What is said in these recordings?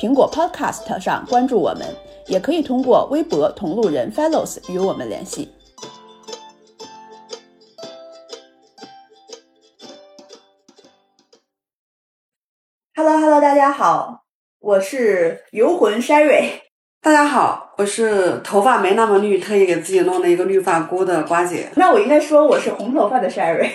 苹果 Podcast 上关注我们，也可以通过微博同路人 Fellows 与我们联系。Hello Hello，大家好，我是游魂 Sherry。大家好，我是头发没那么绿，特意给自己弄了一个绿发箍的瓜姐。那我应该说我是红头发的 Sherry。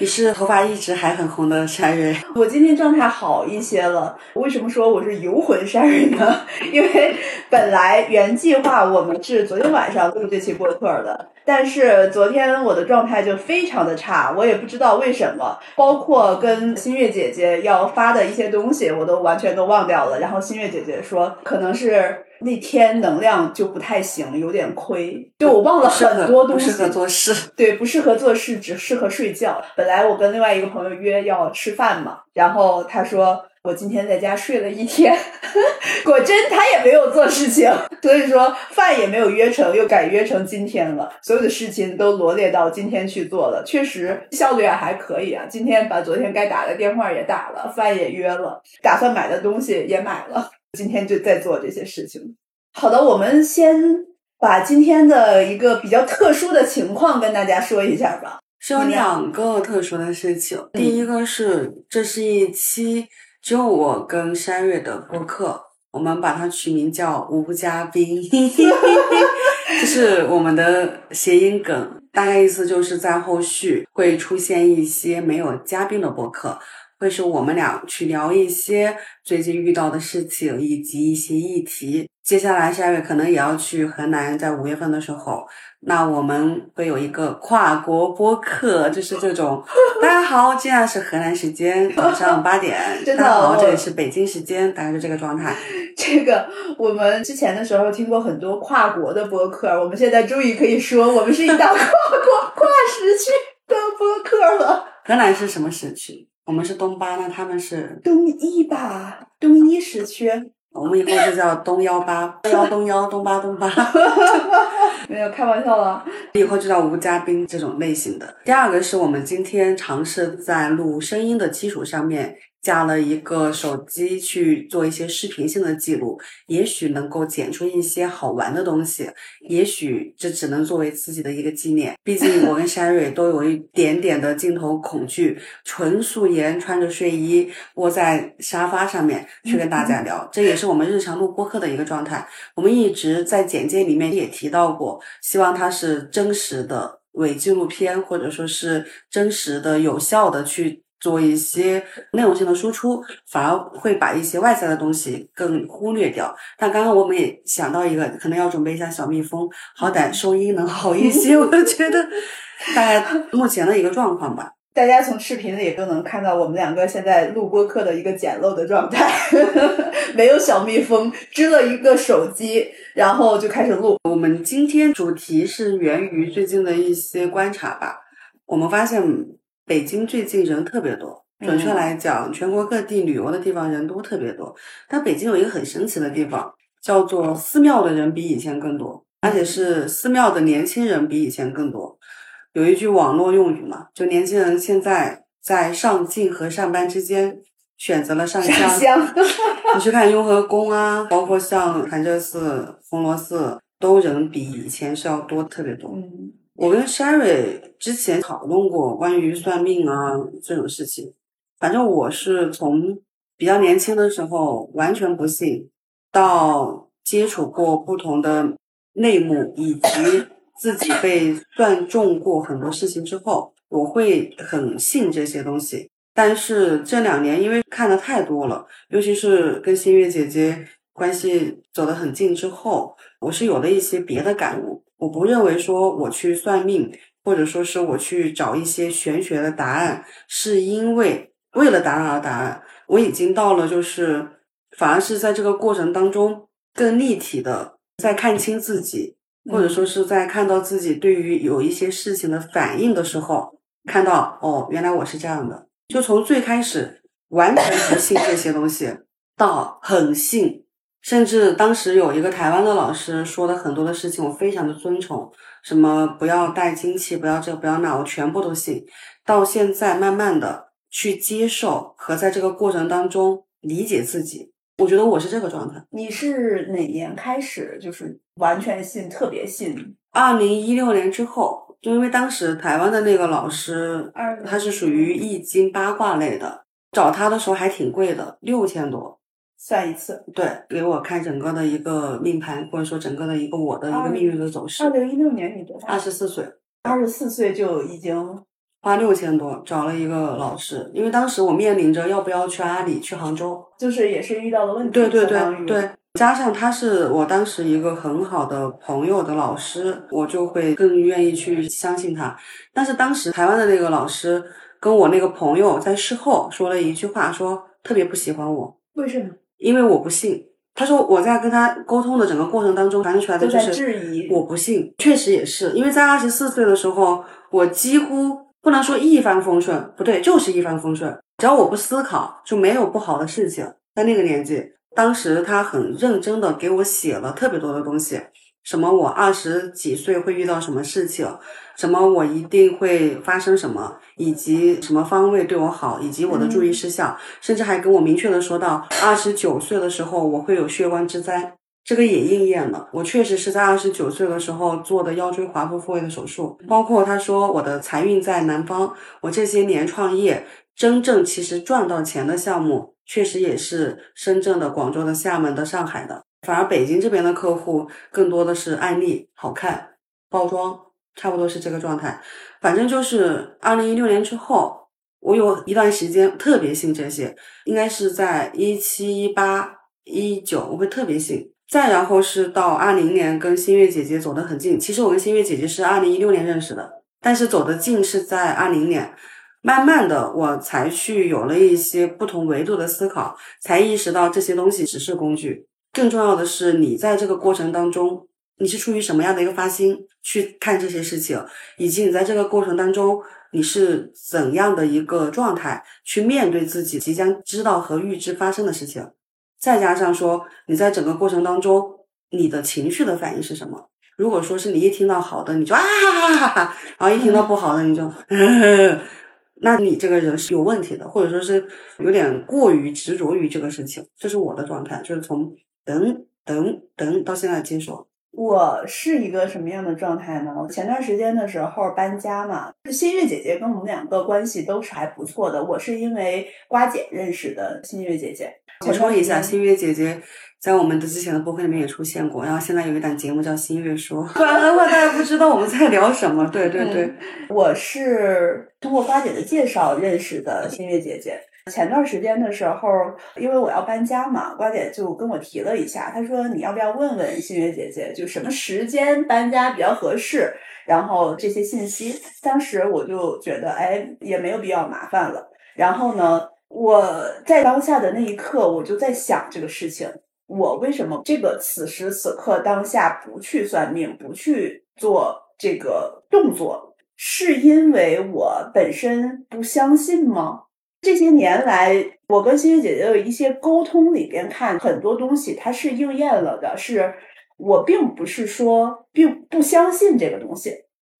你是头发一直还很红的山人。我今天状态好一些了。为什么说我是游魂山人呢？因为本来原计划我们是昨天晚上录这期播客的，但是昨天我的状态就非常的差，我也不知道为什么。包括跟新月姐姐要发的一些东西，我都完全都忘掉了。然后新月姐姐说，可能是。那天能量就不太行，有点亏。就我忘了很多东西。不适合做事。对，不适合做事，只适合睡觉。本来我跟另外一个朋友约要吃饭嘛，然后他说我今天在家睡了一天，果真他也没有做事情，所以说饭也没有约成，又改约成今天了。所有的事情都罗列到今天去做了，确实效率还可以啊。今天把昨天该打的电话也打了，饭也约了，打算买的东西也买了。今天就在做这些事情。好的，我们先把今天的一个比较特殊的情况跟大家说一下吧。是有两个特殊的事情。第一个是，这是一期只有我跟山月的播客，我们把它取名叫“无嘉宾”，这是我们的谐音梗，大概意思就是在后续会出现一些没有嘉宾的播客。会是我们俩去聊一些最近遇到的事情以及一些议题。接下来下月可能也要去河南，在五月份的时候，那我们会有一个跨国播客，就是这种。大家好，现在是河南时间早上八点。大家好，这里是北京时间，大概是这个状态。这个我们之前的时候听过很多跨国的播客，我们现在终于可以说我们是一档跨国跨时区的播客了。河南是什么时区？我们是东八，那他们是东一吧？东一时区。我们以后就叫东幺八，东幺东幺，东八东八。没有开玩笑了。以后就叫无嘉宾这种类型的。第二个是我们今天尝试在录声音的基础上面。加了一个手机去做一些视频性的记录，也许能够剪出一些好玩的东西，也许这只能作为自己的一个纪念。毕竟 我跟山瑞都有一点点的镜头恐惧，纯素颜穿着睡衣窝在沙发上面去跟大家聊，这也是我们日常录播客的一个状态。我们一直在简介里面也提到过，希望它是真实的伪纪录片，或者说是真实的、有效的去。做一些内容性的输出，反而会把一些外在的东西更忽略掉。但刚刚我们也想到一个，可能要准备一下小蜜蜂，好歹收音能好一些。我就觉得大概目前的一个状况吧。大家从视频里都能看到我们两个现在录播课的一个简陋的状态，没有小蜜蜂，支了一个手机，然后就开始录。我们今天主题是源于最近的一些观察吧，我们发现。北京最近人特别多，准确来讲，全国各地旅游的地方人都特别多。但北京有一个很神奇的地方，叫做寺庙的人比以前更多，而且是寺庙的年轻人比以前更多。有一句网络用语嘛，就年轻人现在在上进和上班之间选择了上香。你去看雍和宫啊，包括像潭柘寺、红螺寺，都人比以前是要多特别多。嗯。我跟 Sherry 之前讨论过关于算命啊这种事情，反正我是从比较年轻的时候完全不信，到接触过不同的内幕，以及自己被算中过很多事情之后，我会很信这些东西。但是这两年因为看的太多了，尤其是跟新月姐姐关系走得很近之后，我是有了一些别的感悟。我不认为说我去算命，或者说是我去找一些玄学的答案，是因为为了答案而答案。我已经到了，就是反而是在这个过程当中，更立体的在看清自己，或者说是在看到自己对于有一些事情的反应的时候，看到哦，原来我是这样的。就从最开始完全不信这些东西，到很信，甚至当时有一个台湾的老师说的很多的事情，我非常的尊崇，什么不要带精气，不要这不要那，我全部都信。到现在，慢慢的去接受和在这个过程当中理解自己。我觉得我是这个状态。你是哪年开始就是完全信、特别信？二零一六年之后，就因为当时台湾的那个老师，他是属于易经八卦类的，找他的时候还挺贵的，六千多算一次。对，给我看整个的一个命盘，或者说整个的一个我的一个命运的走势。二零一六年你多大？二十四岁。二十四岁就已经。花六千多找了一个老师，因为当时我面临着要不要去阿里、去杭州，就是也是遇到了问题。对对对对，加上他是我当时一个很好的朋友的老师，我就会更愿意去相信他。但是当时台湾的那个老师跟我那个朋友在事后说了一句话，说特别不喜欢我。为什么？因为我不信。他说我在跟他沟通的整个过程当中，反映出来的就是质疑。我不信，确实也是，因为在二十四岁的时候，我几乎。不能说一帆风顺，不对，就是一帆风顺。只要我不思考，就没有不好的事情。在那个年纪，当时他很认真的给我写了特别多的东西，什么我二十几岁会遇到什么事情，什么我一定会发生什么，以及什么方位对我好，以及我的注意事项，甚至还跟我明确的说到，二十九岁的时候我会有血光之灾。这个也应验了，我确实是在二十九岁的时候做的腰椎滑脱复位的手术。包括他说我的财运在南方，我这些年创业，真正其实赚到钱的项目，确实也是深圳的、广州的、厦门的、上海的。反而北京这边的客户更多的是案例好看、包装，差不多是这个状态。反正就是二零一六年之后，我有一段时间特别信这些，应该是在一七、一八、一九，我会特别信。再然后是到二零年跟新月姐姐走得很近，其实我跟新月姐姐是二零一六年认识的，但是走得近是在二零年，慢慢的我才去有了一些不同维度的思考，才意识到这些东西只是工具，更重要的是你在这个过程当中，你是出于什么样的一个发心去看这些事情，以及你在这个过程当中你是怎样的一个状态去面对自己即将知道和预知发生的事情。再加上说，你在整个过程当中，你的情绪的反应是什么？如果说是你一听到好的，你就啊哈哈哈哈，然后一听到不好的，你就，那你这个人是有问题的，或者说是有点过于执着于这个事情。这是我的状态，就是从等等等到现在接受。我是一个什么样的状态呢？前段时间的时候搬家嘛，新月姐姐跟我们两个关系都是还不错的。我是因为瓜姐认识的新月姐姐。补充一下，新月姐姐在我们的之前的播客里面也出现过，然后现在有一档节目叫《新月说》，不然的话大家不知道我们在聊什么。对对对，我是通过瓜姐的介绍认识的新月姐姐。前段时间的时候，因为我要搬家嘛，瓜姐就跟我提了一下，她说你要不要问问新月姐姐，就什么时间搬家比较合适，然后这些信息。当时我就觉得，哎，也没有必要麻烦了。然后呢？我在当下的那一刻，我就在想这个事情：我为什么这个此时此刻当下不去算命，不去做这个动作？是因为我本身不相信吗？这些年来，我跟欣欣姐姐的一些沟通里边看很多东西，它是应验了的。是我并不是说并不相信这个东西，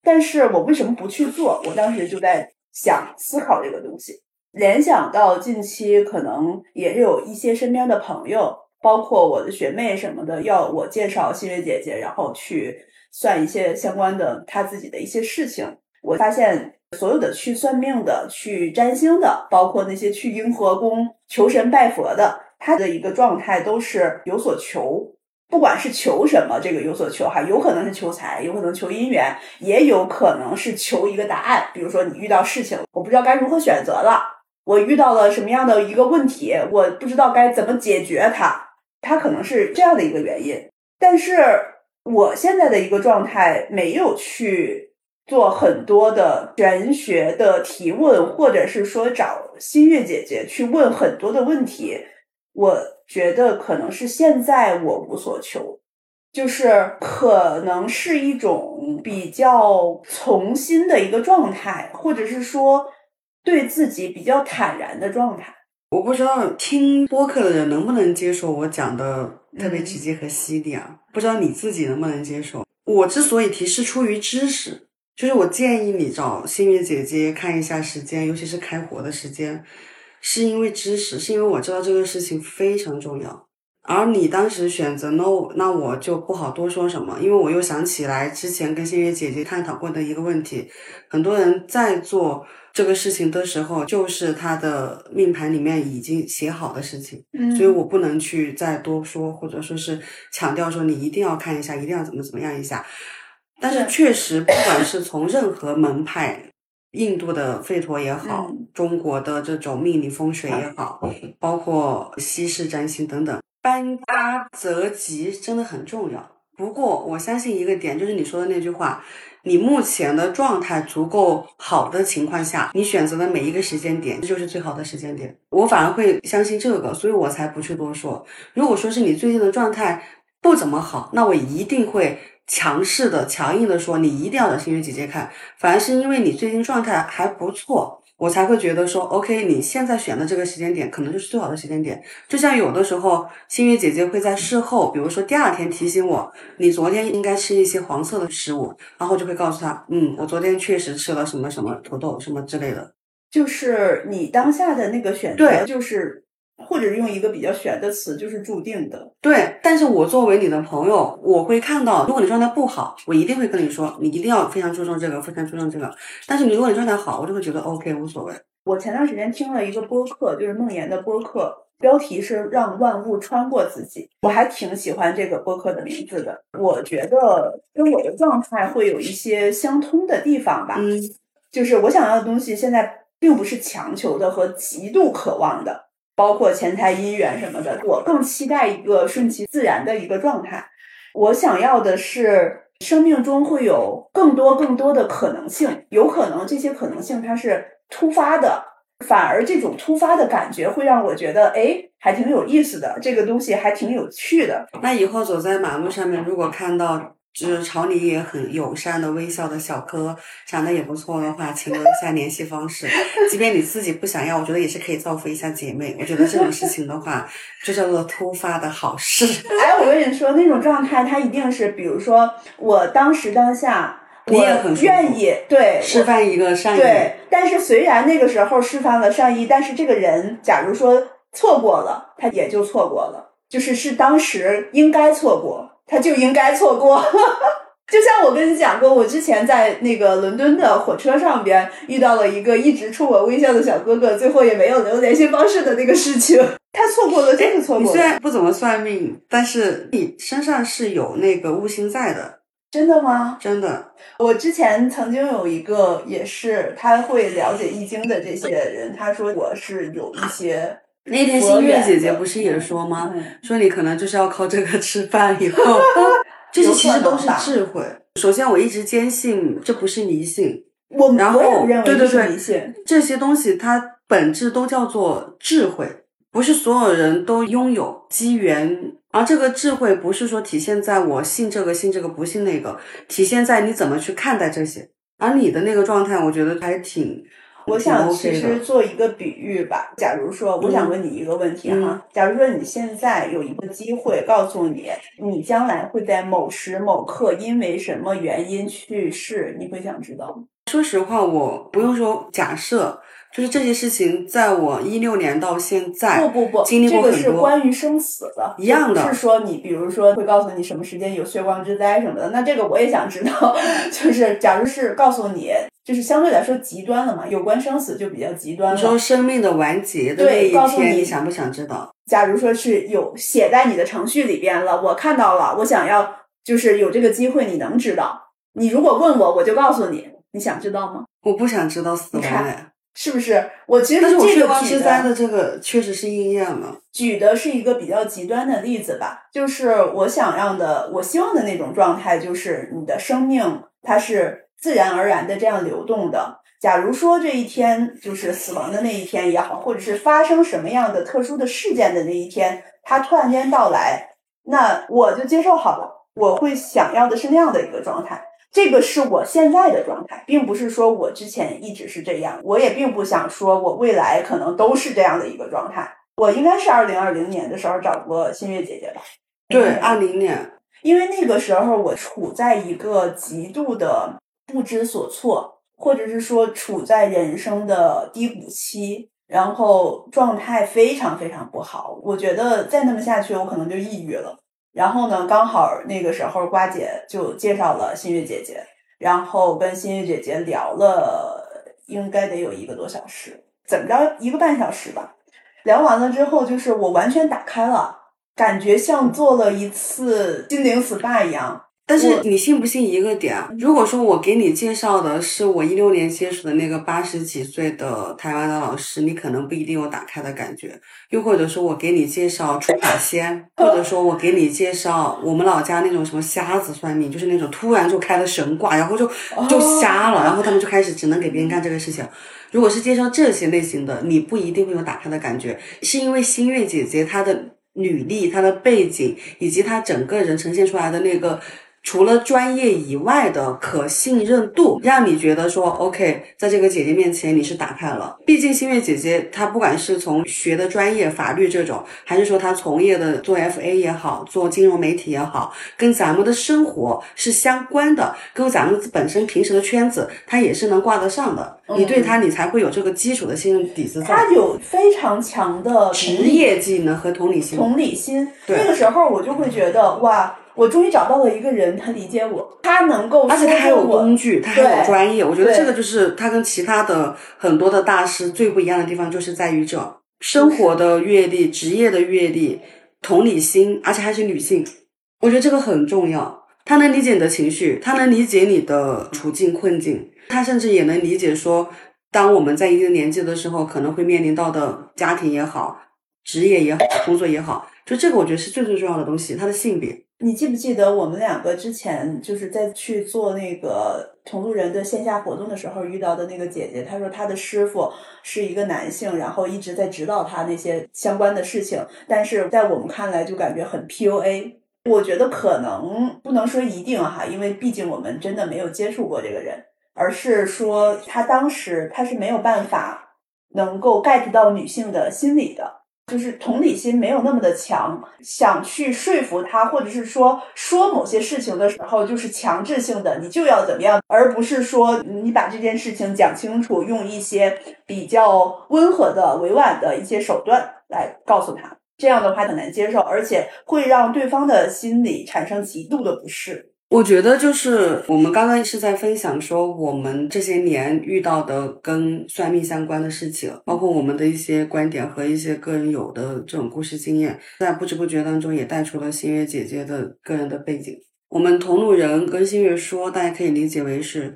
但是我为什么不去做？我当时就在想思考这个东西。联想到近期可能也有一些身边的朋友，包括我的学妹什么的，要我介绍新月姐姐，然后去算一些相关的她自己的一些事情。我发现所有的去算命的、去占星的，包括那些去雍和宫求神拜佛的，他的一个状态都是有所求。不管是求什么，这个有所求哈，有可能是求财，有可能求姻缘，也有可能是求一个答案。比如说你遇到事情，我不知道该如何选择了。我遇到了什么样的一个问题，我不知道该怎么解决它，它可能是这样的一个原因。但是我现在的一个状态，没有去做很多的玄学的提问，或者是说找新月姐姐去问很多的问题。我觉得可能是现在我无所求，就是可能是一种比较从心的一个状态，或者是说对自己比较坦然的状态。我不知道听播客的人能不能接受我讲的特别直接和犀利啊？不知道你自己能不能接受？我之所以提是出于知识，就是我建议你找星月姐姐看一下时间，尤其是开火的时间，是因为知识，是因为我知道这个事情非常重要。而你当时选择 no，那我就不好多说什么，因为我又想起来之前跟星月姐姐探讨过的一个问题，很多人在做。这个事情的时候，就是他的命盘里面已经写好的事情，嗯所以我不能去再多说，或者说是强调说你一定要看一下，一定要怎么怎么样一下。但是确实，不管是从任何门派，印度的吠陀也好，嗯中国的这种命理风水也好，包括西式占星等等，搬家择吉真的很重要。不过我相信一个点，就是你说的那句话，你目前的状态足够好的情况下，你选择的每一个时间点，这就是最好的时间点。我反而会相信这个，所以我才不去多说。如果说是你最近的状态不怎么好，那我一定会强势的、强硬的说，你一定要找星月姐姐看。反而是因为你最近状态还不错。我才会觉得说，OK，你现在选的这个时间点可能就是最好的时间点。就像有的时候，星月姐姐会在事后，比如说第二天提醒我，你昨天应该吃一些黄色的食物，然后就会告诉她，嗯，我昨天确实吃了什么什么土豆什么之类的。就是你当下的那个选择，对就是或者用一个比较玄的词，就是注定的。对，但是我作为你的朋友，我会看到，如果你状态不好，我一定会跟你说，你一定要非常注重这个，非常注重这个。但是你如果你状态好，我就会觉得 OK 无所谓。我前段时间听了一个播客，就是梦妍的播客，标题是“让万物穿过自己”，我还挺喜欢这个播客的名字的。我觉得跟我的状态会有一些相通的地方吧。嗯，就是我想要的东西，现在并不是强求的和极度渴望的，包括钱财、姻缘什么的。我更期待一个顺其自然的一个状态。我想要的是生命中会有更多更多的可能性，有可能这些可能性它是突发的，反而这种突发的感觉会让我觉得，哎，还挺有意思的，这个东西还挺有趣的。那以后走在马路上面，如果看到就是朝你也很友善的微笑的小哥，长得也不错的话，请留下联系方式。即便你自己不想要，我觉得也是可以造福一下姐妹。我觉得这种事情的话，就叫做突发的好事。哎，我跟你说，那种状态，他一定是，比如说我当时当下。我你也很愿意对示范一个善意，对，但是虽然那个时候示范了善意，但是这个人假如说错过了，他也就错过了，就是是当时应该错过，他就应该错过。就像我跟你讲过，我之前在那个伦敦的火车上边遇到了一个一直冲我微笑的小哥哥，最后也没有留联系方式的那个事情，他错过了，真的错你虽，然不怎么算命，但是你身上是有那个悟性在的，真的吗？真的。我之前曾经有一个也是他会了解易经的这些人，他说我是有一些那天佛新月姐姐不是也说吗？嗯说你可能就是要靠这个吃饭以后，这些其实都是智慧。首先，我一直坚信这不是迷信，我然后我认为这是对对对迷信，这些东西它本质都叫做智慧，不是所有人都拥有机缘。而这个智慧不是说体现在我信这个信这个不信那个，体现在你怎么去看待这些。而你的那个状态，我觉得还挺，我想其实。做一个比喻吧。假如说，我想问你一个问题哈，嗯假如说你现在有一个机会告诉你，你将来会在某时某刻因为什么原因去世，你会想知道吗？说实话，我不用说假设，就是这些事情，在我一六年到现在，不不不，经历这个过很多这个是关于生死的，一样的是说你比如说会告诉你什么时间有血光之灾什么的，那这个我也想知道。就是假如是告诉你，就是相对来说极端了嘛，有关生死就比较极端了你说了。生命的完结的那一天，对告诉你你想不想知道？假如说是有写在你的程序里边了，我看到了，我想要就是有这个机会，你能知道？你如果问我，我就告诉你，你想知道吗？我不想知道死亡你看哎，是不是？我其实但是我这血光个举的之灾的这个确实是应验了。举的是一个比较极端的例子吧，就是我想要的，我希望的那种状态，就是你的生命它是自然而然的这样流动的，假如说这一天就是死亡的那一天也好，或者是发生什么样的特殊的事件的那一天，它突然间到来，那我就接受好了。我会想要的是那样的一个状态，这个是我现在的状态，并不是说我之前一直是这样，我也并不想说我未来可能都是这样的一个状态。我应该是二零二零年的时候找过新月姐姐吧？对，二零年，因为那个时候我处在一个极度的不知所措，或者是说处在人生的低谷期，然后状态非常非常不好。我觉得再那么下去，我可能就抑郁了。然后呢，刚好那个时候瓜姐就介绍了新月姐姐，然后跟新月姐姐聊了，应该得有一个多小时，怎么着一个半小时吧。聊完了之后，就是我完全打开了，感觉像做了一次心灵 SPA 一样。但是你信不信一个点？如果说我给你介绍的是我一六年接触的那个八十几岁的台湾的老师，你可能不一定有打开的感觉。又或者说我给你介绍出海仙，或者说我给你介绍我们老家那种什么瞎子算命，就是那种突然就开了神卦，然后就就瞎了，然后他们就开始只能给别人干这个事情。如果是介绍这些类型的，你不一定会有打开的感觉，是因为新月姐姐她的履历、她的背景以及她整个人呈现出来的那个。除了专业以外的可信任度，让你觉得说 OK，在这个姐姐面前你是打开了。毕竟星月姐姐她不管是从学的专业法律这种，还是说她从业的做 FA 也好，做金融媒体也好，跟咱们的生活是相关的，跟咱们本身平时的圈子，她也是能挂得上的。你对她，你才会有这个基础的信任底子在。她有非常强的职业技能和同理心。同理心，那个时候我就会觉得哇。我终于找到了一个人，他理解我，他能够，而且他还有工具，他还有专业。我觉得这个就是他跟其他的很多的大师最不一样的地方，就是在于这生活的阅历、职业的阅历、同理心，而且还是女性。我觉得这个很重要。他能理解你的情绪，他能理解你的处境困境，他甚至也能理解说，当我们在一定年纪的时候，可能会面临到的家庭也好、职业也好、工作也好，就这个我觉得是最最重要的东西。他的性别。你记不记得我们两个之前就是在去做那个同路人的线下活动的时候遇到的那个姐姐？她说她的师傅是一个男性，然后一直在指导她那些相关的事情，但是在我们看来就感觉很 PUA。我觉得可能不能说一定哈，因为毕竟我们真的没有接触过这个人，而是说他当时他是没有办法能够 get 到女性的心理的。就是同理心没有那么的强，想去说服他，或者是说说某些事情的时候，就是强制性的，你就要怎么样，而不是说你把这件事情讲清楚，用一些比较温和的、委婉的一些手段来告诉他，这样的话很难接受，而且会让对方的心理产生极度的不适。我觉得就是我们刚刚是在分享说我们这些年遇到的跟算命相关的事情，包括我们的一些观点和一些个人有的这种故事经验，在不知不觉当中也带出了新月姐姐的个人的背景。我们同路人跟新月说，大家可以理解为是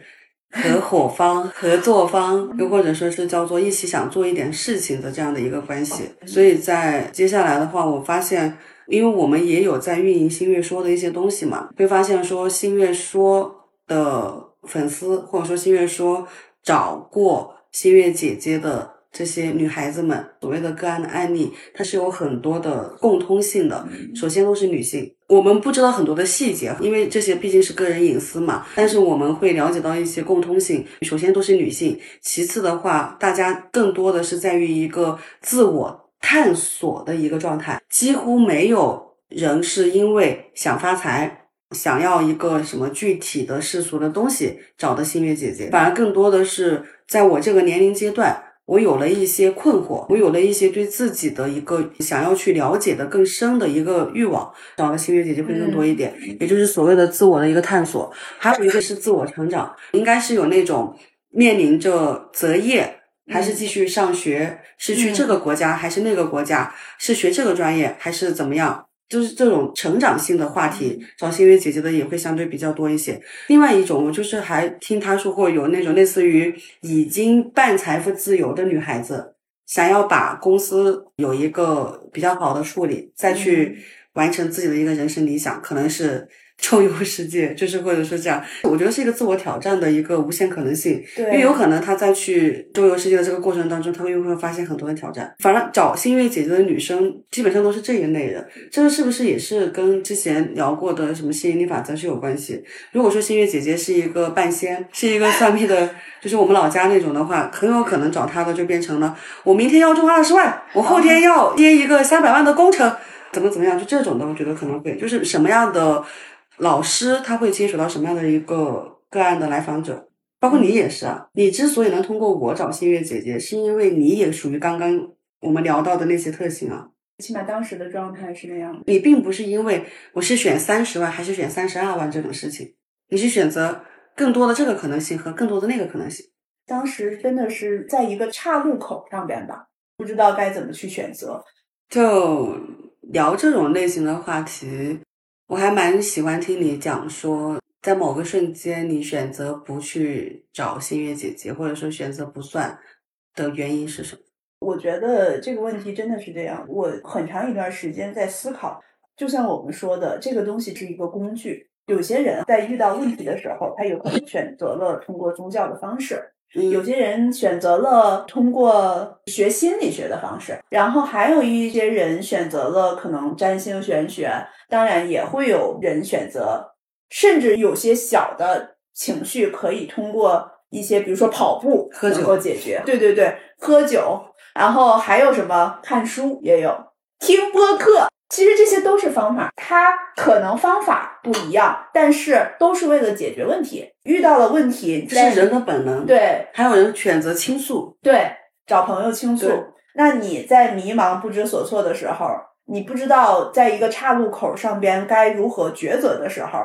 合伙方、合作方，又或者说是叫做一起想做一点事情的这样的一个关系。所以在接下来的话，我发现。因为我们也有在运营新月说的一些东西嘛，会发现说新月说的粉丝或者说新月说找过新月姐姐的这些女孩子们，所谓的个案的案例，它是有很多的共通性的。首先都是女性，我们不知道很多的细节，因为这些毕竟是个人隐私嘛。但是我们会了解到一些共通性，首先都是女性，其次的话，大家更多的是在于一个自我。探索的一个状态，几乎没有人是因为想发财，想要一个什么具体的世俗的东西找的星月姐姐，反而更多的是在我这个年龄阶段，我有了一些困惑，我有了一些对自己的一个想要去了解的更深的一个欲望，找的星月姐姐会更多一点，也就是所谓的自我的一个探索，还有一个是自我成长，应该是有那种面临着择业。还是继续上学，是去这个国家还是那个国家？是学这个专业还是怎么样？就是这种成长性的话题，找新月姐姐的也会相对比较多一些。另外一种，我就是还听她说过有那种类似于已经半财富自由的女孩子，想要把公司有一个比较好的处理，再去完成自己的一个人生理想，可能是 周游世界，就是或者说这样，我觉得是一个自我挑战的一个无限可能性。对，因为有可能他在去周游世界的这个过程当中，他又会发现很多的挑战。反正找新月姐姐的女生基本上都是这一类的，这个是不是也是跟之前聊过的什么吸引力法则是有关系？如果说新月姐姐是一个半仙，是一个算命的，就是我们老家那种的话，很有可能找她的就变成了我明天要中二十万，我后天要接一个三百万的工程，怎么怎么样，就这种的，我觉得可能会就是什么样的。老师他会接触到什么样的一个个案的来访者？包括你也是啊。你之所以能通过我找新月姐姐，是因为你也属于刚刚我们聊到的那些特性啊。起码当时的状态是那样的。你并不是因为我是选三十万还是选三十二万这种事情，你是选择更多的这个可能性和更多的那个可能性。当时真的是在一个岔路口上边吧，不知道该怎么去选择。就聊这种类型的话题。我还蛮喜欢听你讲说，在某个瞬间你选择不去找新月姐姐，或者说选择不算的原因是什么？我觉得这个问题真的是这样。我很长一段时间在思考，就像我们说的，这个东西是一个工具。有些人在遇到问题的时候，他有可能选择了通过宗教的方式。有些人选择了通过学心理学的方式，然后还有一些人选择了可能占星玄学，当然也会有人选择，甚至有些小的情绪可以通过一些，比如说跑步能够解决。对对对，喝酒，然后还有什么看书也有，听播客。其实这些都是方法，它可能方法不一样，但是都是为了解决问题。遇到了问题是人的本能，对。还有人选择倾诉，对，找朋友倾诉。那你在迷茫不知所措的时候，你不知道在一个岔路口上边该如何抉择的时候，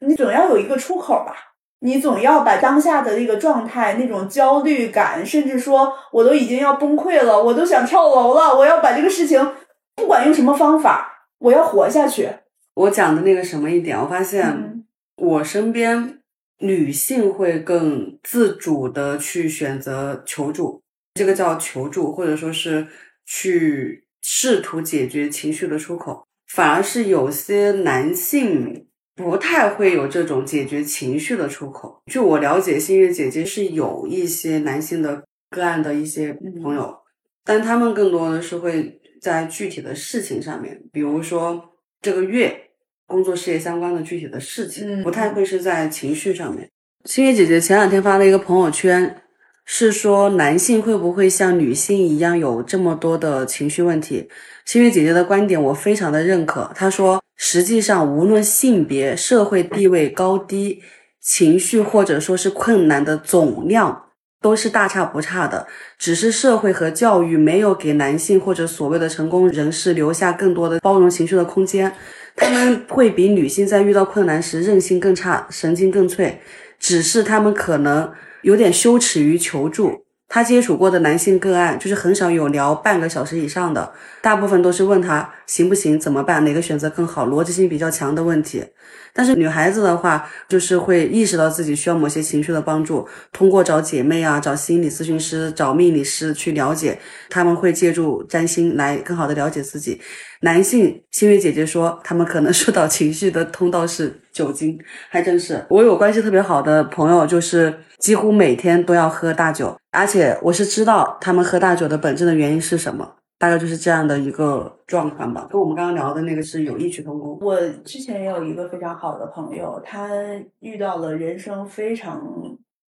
你总要有一个出口吧？你总要把当下的那个状态、那种焦虑感，甚至说我都已经要崩溃了，我都想跳楼了，我要把这个事情。不管用什么方法，我要活下去。我讲的那个什么一点，我发现我身边女性会更自主的去选择求助，这个叫求助，或者说是去试图解决情绪的出口。反而是有些男性不太会有这种解决情绪的出口。据我了解，星月姐姐是有一些男性的个案的一些朋友，但他们更多的是会。在具体的事情上面，比如说这个月工作事业相关的具体的事情，不太会是在情绪上面。星月姐姐前两天发了一个朋友圈，是说男性会不会像女性一样有这么多的情绪问题？星月姐姐的观点我非常的认可。她说，实际上无论性别、社会地位高低，情绪或者说是困难的总量。都是大差不差的，只是社会和教育没有给男性或者所谓的成功人士留下更多的包容情绪的空间，他们会比女性在遇到困难时韧性更差，神经更脆，只是他们可能有点羞耻于求助。他接触过的男性个案，就是很少有聊半个小时以上的，大部分都是问他行不行，怎么办，哪个选择更好，逻辑性比较强的问题。但是女孩子的话，就是会意识到自己需要某些情绪的帮助，通过找姐妹啊、找心理咨询师、找命理师去了解，他们会借助占星来更好的了解自己。男性，心月姐姐说，他们可能受到情绪的通道是酒精，还真是。我有关系特别好的朋友，就是几乎每天都要喝大酒，而且我是知道他们喝大酒的本质的原因是什么。大概就是这样的一个状况吧，跟我们刚刚聊的那个是有异曲同工。我之前也有一个非常好的朋友，他遇到了人生非常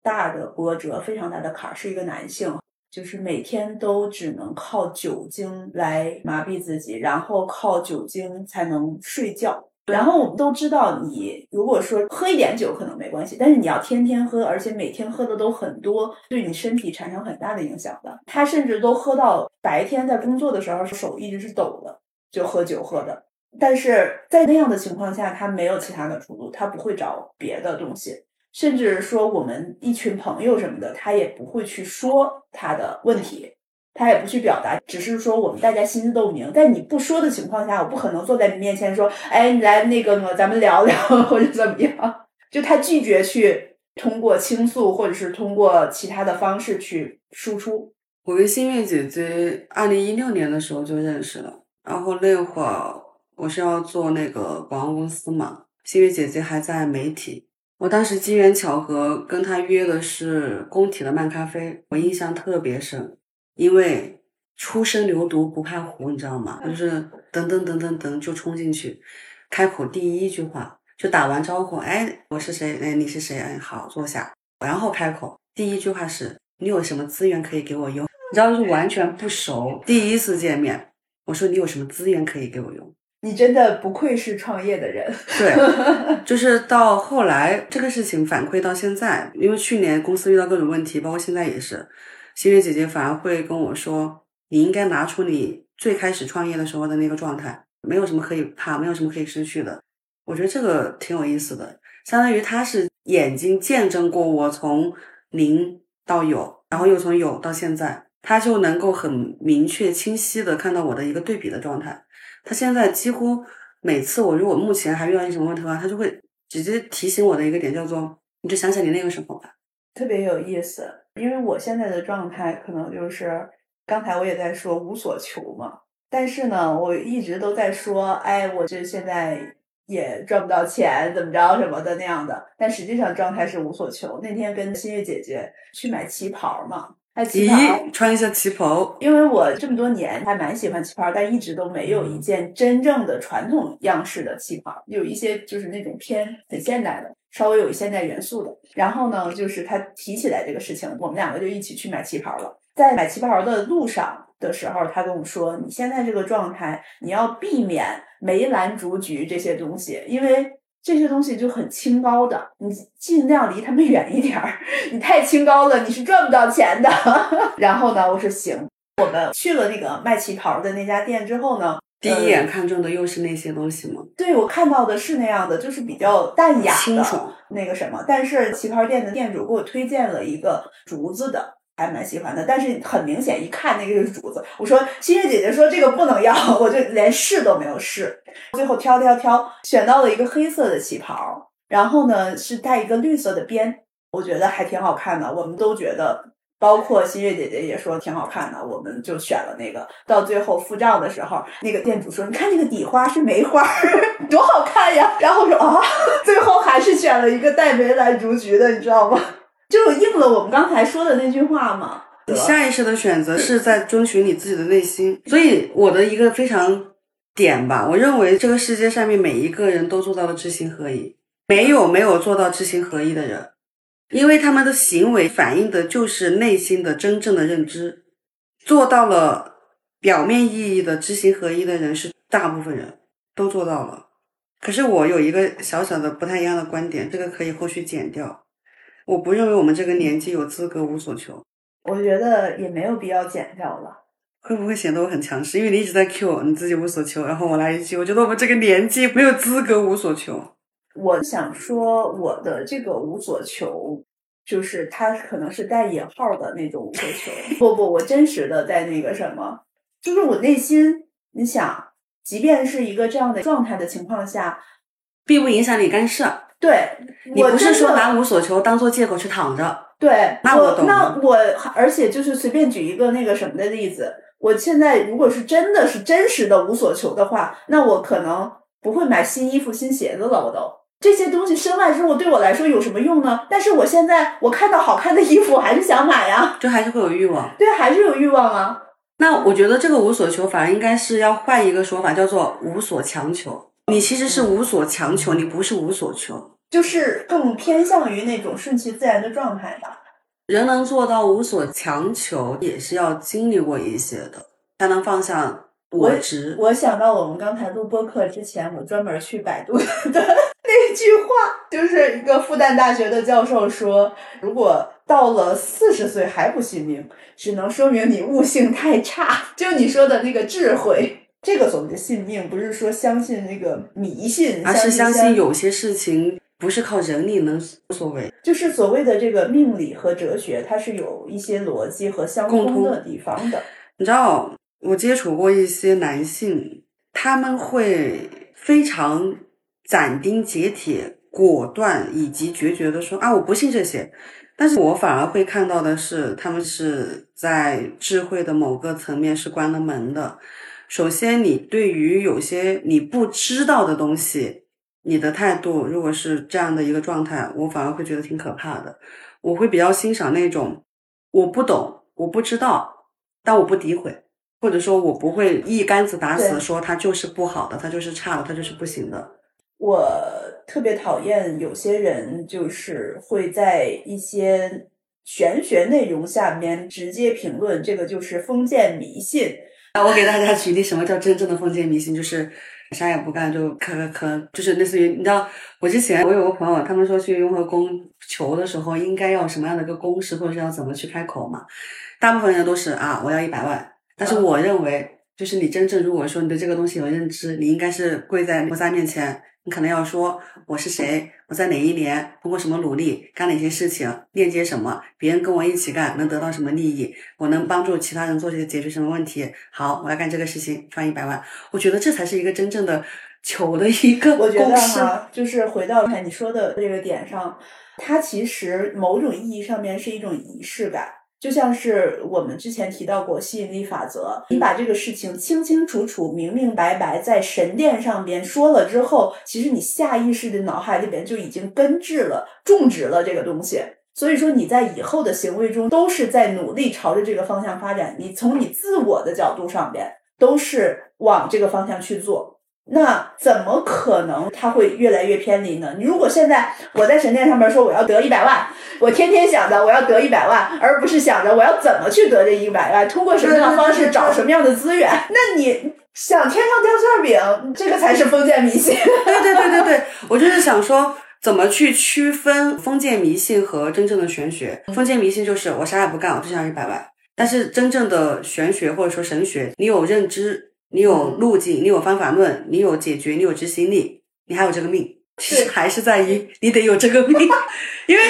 大的波折，非常大的坎儿，是一个男性，就是每天都只能靠酒精来麻痹自己，然后靠酒精才能睡觉。然后我们都知道，你如果说喝一点酒可能没关系，但是你要天天喝，而且每天喝的都很多，对你身体产生很大的影响的。他甚至都喝到白天在工作的时候手一直是抖的，就喝酒喝的。但是在那样的情况下，他没有其他的出路，他不会找别的东西，甚至说我们一群朋友什么的，他也不会去说他的问题。他也不去表达，只是说我们大家心知肚明。在你不说的情况下，我不可能坐在你面前说：“哎，你来那个，咱们聊聊或者怎么样。”就他拒绝去通过倾诉，或者是通过其他的方式去输出。我跟新月姐姐二零一六年的时候就认识了，然后那会儿我是要做那个广告公司嘛，新月姐姐还在媒体。我当时机缘巧合跟他约的是工体的漫咖啡，我印象特别深，因为初生牛犊不怕虎，你知道吗？就是噔噔噔噔噔就冲进去，开口第一句话就打完招呼，哎，我是谁？哎，你是谁？哎，好，坐下。然后开口第一句话是你有什么资源可以给我用？你知道，就是完全不熟，第一次见面，我说你有什么资源可以给我用？你真的不愧是创业的人。对，就是到后来这个事情反馈到现在，因为去年公司遇到各种问题，包括现在也是，新月姐姐反而会跟我说，你应该拿出你最开始创业的时候的那个状态，没有什么可以怕，没有什么可以失去的。我觉得这个挺有意思的，相当于他是眼睛见证过我从零到有，然后又从有到现在，他就能够很明确、清晰的看到我的一个对比的状态。他现在几乎每次我如果目前还遇到一什么问题的话，他就会直接提醒我的一个点叫做，你就想想你那个时候吧，特别有意思。因为我现在的状态可能就是刚才我也在说无所求嘛，但是呢，我一直都在说，哎，我这现在也赚不到钱，怎么着什么的那样的，但实际上状态是无所求。那天跟新月姐姐去买旗袍嘛。哎，旗袍穿一下旗袍，因为我这么多年还蛮喜欢旗袍，但一直都没有一件真正的传统样式的旗袍，有一些就是那种偏很现代的，稍微有现代元素的。然后呢，就是他提起来这个事情，我们两个就一起去买旗袍了。在买旗袍的路上的时候，他跟我说：“你现在这个状态，你要避免梅兰竹菊这些东西，因为。”这些东西就很清高的，你尽量离他们远一点儿。你太清高了，你是赚不到钱的。然后呢，我说行。我们去了那个卖旗袍的那家店之后呢，第一眼看中的又是那些东西吗？对，我看到的是那样的，就是比较淡雅的那个什么。但是旗袍店的店主给我推荐了一个竹子的。还蛮喜欢的，但是很明显一看那个是竹子。我说新月姐姐说这个不能要，我就连试都没有试。最后挑挑挑，选到了一个黑色的旗袍，然后呢是带一个绿色的边，我觉得还挺好看的。我们都觉得，包括新月姐姐也说挺好看的，我们就选了那个。到最后付账的时候，那个店主说：“你看这个底花是梅花，多好看呀！”然后我说：“啊，最后还是选了一个带梅兰竹菊的，你知道吗？”就应了我们刚才说的那句话嘛。你下意识的选择是在遵循你自己的内心，所以我的一个非常点吧，我认为这个世界上面每一个人都做到了知行合一，没有没有做到知行合一的人，因为他们的行为反映的就是内心的真正的认知。做到了表面意义的知行合一的人是大部分人都做到了。可是我有一个小小的不太一样的观点，这个可以后续剪掉。我不认为我们这个年纪有资格无所求。我觉得也没有必要减掉了。会不会显得我很强势？因为你一直在 Q 你自己无所求，然后我来一句，我觉得我们这个年纪没有资格无所求。我想说，我的这个无所求，就是它可能是带引号的那种无所求。不不，我真实的在那个什么，就是我内心，你想，即便是一个这样的状态的情况下，并不影响你干涉。对，你不是说拿无所求当做借口去躺着？对，那我懂。那我而且就是随便举一个那个什么的例子，我现在如果是真的是真实的无所求的话，那我可能不会买新衣服、新鞋子了。我都这些东西身外之物对我来说有什么用呢？但是我现在我看到好看的衣服，我还是想买呀，就还是会有欲望。对，还是有欲望啊。那我觉得这个无所求反而应该是要换一个说法，叫做无所强求。你其实是无所强求，你不是无所求。就是更偏向于那种顺其自然的状态吧。人能做到无所强求，也是要经历过一些的，才能放下我执。我想到我们刚才录播课之前，我专门去百度 的那句话，就是一个复旦大学的教授说：“如果到了四十岁还不信命，只能说明你悟性太差。”就你说的那个智慧。这个所谓的信命，不是说相信那个迷信，而是相信有些事情。不是靠人力能无所为，就是所谓的这个命理和哲学，它是有一些逻辑和相通的地方的。你知道，我接触过一些男性，他们会非常斩钉截铁、果断以及决绝的说啊，我不信这些。但是我反而会看到的是，他们是在智慧的某个层面是关了门的。首先，你对于有些你不知道的东西。你的态度如果是这样的一个状态，我反而会觉得挺可怕的。我会比较欣赏那种我不懂，我不知道，但我不诋毁，或者说我不会一竿子打死说他就是不好的，他就是差的，他就是不行的。我特别讨厌有些人，就是会在一些玄学内容下面直接评论，这个就是封建迷信。啊，我给大家举例，什么叫真正的封建迷信？就是啥也不干就磕磕磕，就是类似于你知道，我之前我有个朋友，他们说去雍和宫求的时候，应该要什么样的一个公式，或者是要怎么去开口嘛？大部分人都是啊，我要一百万。但是我认为，就是你真正如果说你对这个东西有认知，你应该是跪在菩萨面前，你可能要说我是谁，我在哪一年通过什么努力干哪些事情，链接什么，别人跟我一起干能得到什么利益，我能帮助其他人做这个解决什么问题。好，我要干这个事情，赚一百万。我觉得这才是一个真正的 求的一个我觉得。哈，就是回到刚才你说的这个点上，它其实某种意义上面是一种仪式感。就像是我们之前提到过吸引力法则，你把这个事情清清楚楚、明明白白在神殿上边说了之后，其实你下意识的脑海里边就已经根治了、种植了这个东西。所以说你在以后的行为中都是在努力朝着这个方向发展，你从你自我的角度上边都是往这个方向去做。那怎么可能它会越来越偏离呢？你如果现在我在神殿上面说我要得一百万，我天天想着我要得一百万，而不是想着我要怎么去得这一百万，通过什么样的方式找什么样的资源，那你想天上掉馅饼，这个才是封建迷信。对对对对对，我就是想说，怎么去区分封建迷信和真正的玄学？封建迷信就是我啥也不干，我就想一百万。但是真正的玄学或者说神学，你有认知，你有路径，你有方法论，你有解决，你有执行力，你还有这个命。其实还是在于你得有这个命，因为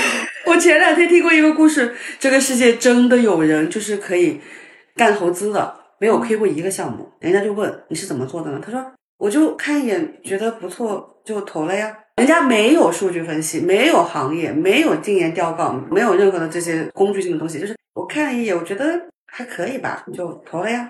我前两天听过一个故事，这个世界真的有人就是可以干投资的，没有亏过一个项目。人家就问你是怎么做的呢？他说我就看一眼觉得不错就投了呀。人家没有数据分析，没有行业，没有禁言调岗，没有任何的这些工具性的东西，就是我看了一眼，我觉得还可以吧，就投了呀。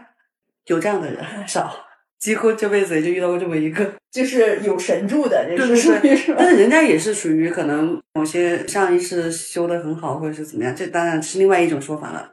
有这样的人很少，几乎这辈子也就遇到过这么一个。就是有神助的，这对是属对对于是吧但？是人家也是属于可能某些上一世修的很好，或者是怎么样，这当然是另外一种说法了。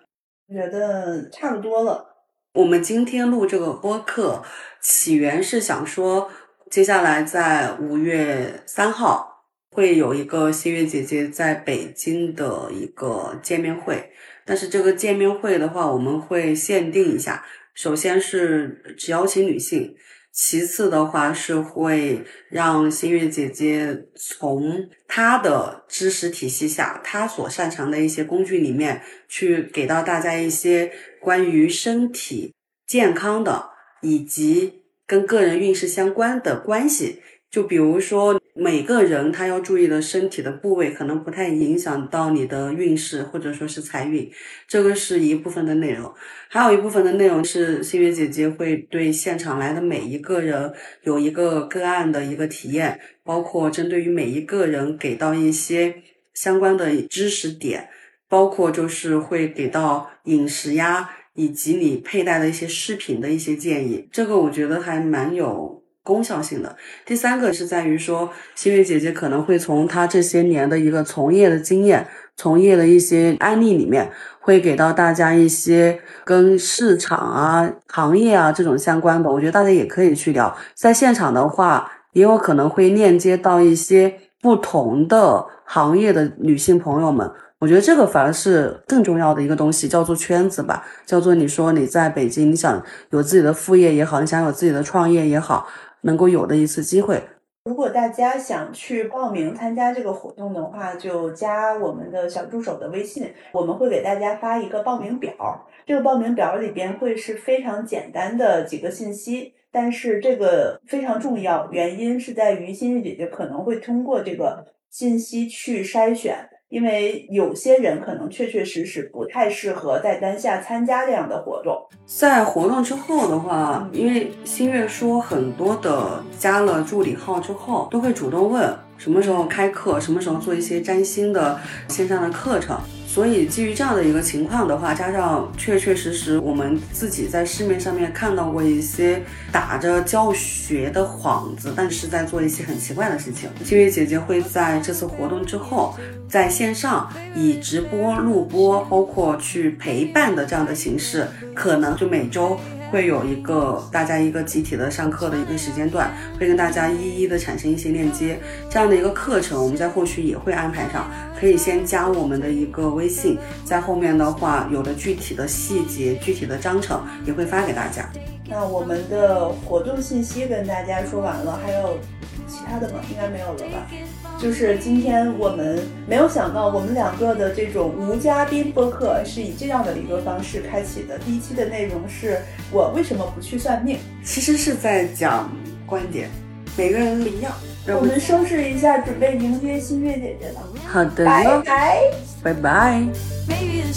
我觉得差不多了。我们今天录这个播客，起源是想说，接下来在五月三号会有一个新月姐姐在北京的一个见面会，但是这个见面会的话，我们会限定一下，首先是只邀请女性。其次的话是会让新月姐姐从她的知识体系下，她所擅长的一些工具里面，去给到大家一些关于身体健康的以及跟个人运势相关的关系。就比如说，每个人他要注意的身体的部位，可能不太影响到你的运势或者说是财运，这个是一部分的内容。还有一部分的内容是新月姐姐会对现场来的每一个人有一个个案的一个体验，包括针对于每一个人给到一些相关的知识点，包括就是会给到饮食呀，以及你佩戴的一些饰品的一些建议。这个我觉得还蛮有功效性的。第三个是在于说，新月姐姐可能会从她这些年的一个从业的经验、从业的一些案例里面，会给到大家一些跟市场啊、行业啊这种相关的。我觉得大家也可以去聊。在现场的话，也有可能会链接到一些不同的行业的女性朋友们。我觉得这个反而是更重要的一个东西，叫做圈子吧，叫做你说你在北京，你想有自己的副业也好，你想有自己的创业也好，能够有的一次机会。如果大家想去报名参加这个活动的话，就加我们的小助手的微信，我们会给大家发一个报名表。这个报名表里边会是非常简单的几个信息，但是这个非常重要，原因是在于心玉姐姐可能会通过这个信息去筛选。因为有些人可能确确实实不太适合在当下参加这样的活动。在活动之后的话，因为新月说很多的加了助理号之后，都会主动问什么时候开课，什么时候做一些占星的线上的课程。所以基于这样的一个情况的话，加上确确实实我们自己在市面上面看到过一些打着教学的幌子，但是在做一些很奇怪的事情。星月姐姐会在这次活动之后，在线上以直播、录播，包括去陪伴的这样的形式，可能就每周。会有一个大家一个集体的上课的一个时间段，会跟大家一一的产生一些链接，这样的一个课程，我们在后续也会安排上，可以先加我们的一个微信，在后面的话，有的具体的细节、具体的章程也会发给大家。那我们的活动信息跟大家说完了，还有其他的吗？应该没有了吧？就是今天我们没有想到，我们两个的这种无嘉宾播客是以这样的一个方式开启的。第一期的内容是我为什么不去算命，其实是在讲观点，每个人不一样。我们收拾一下，准备迎接新月姐姐了。好的，拜拜，拜拜。Maybe the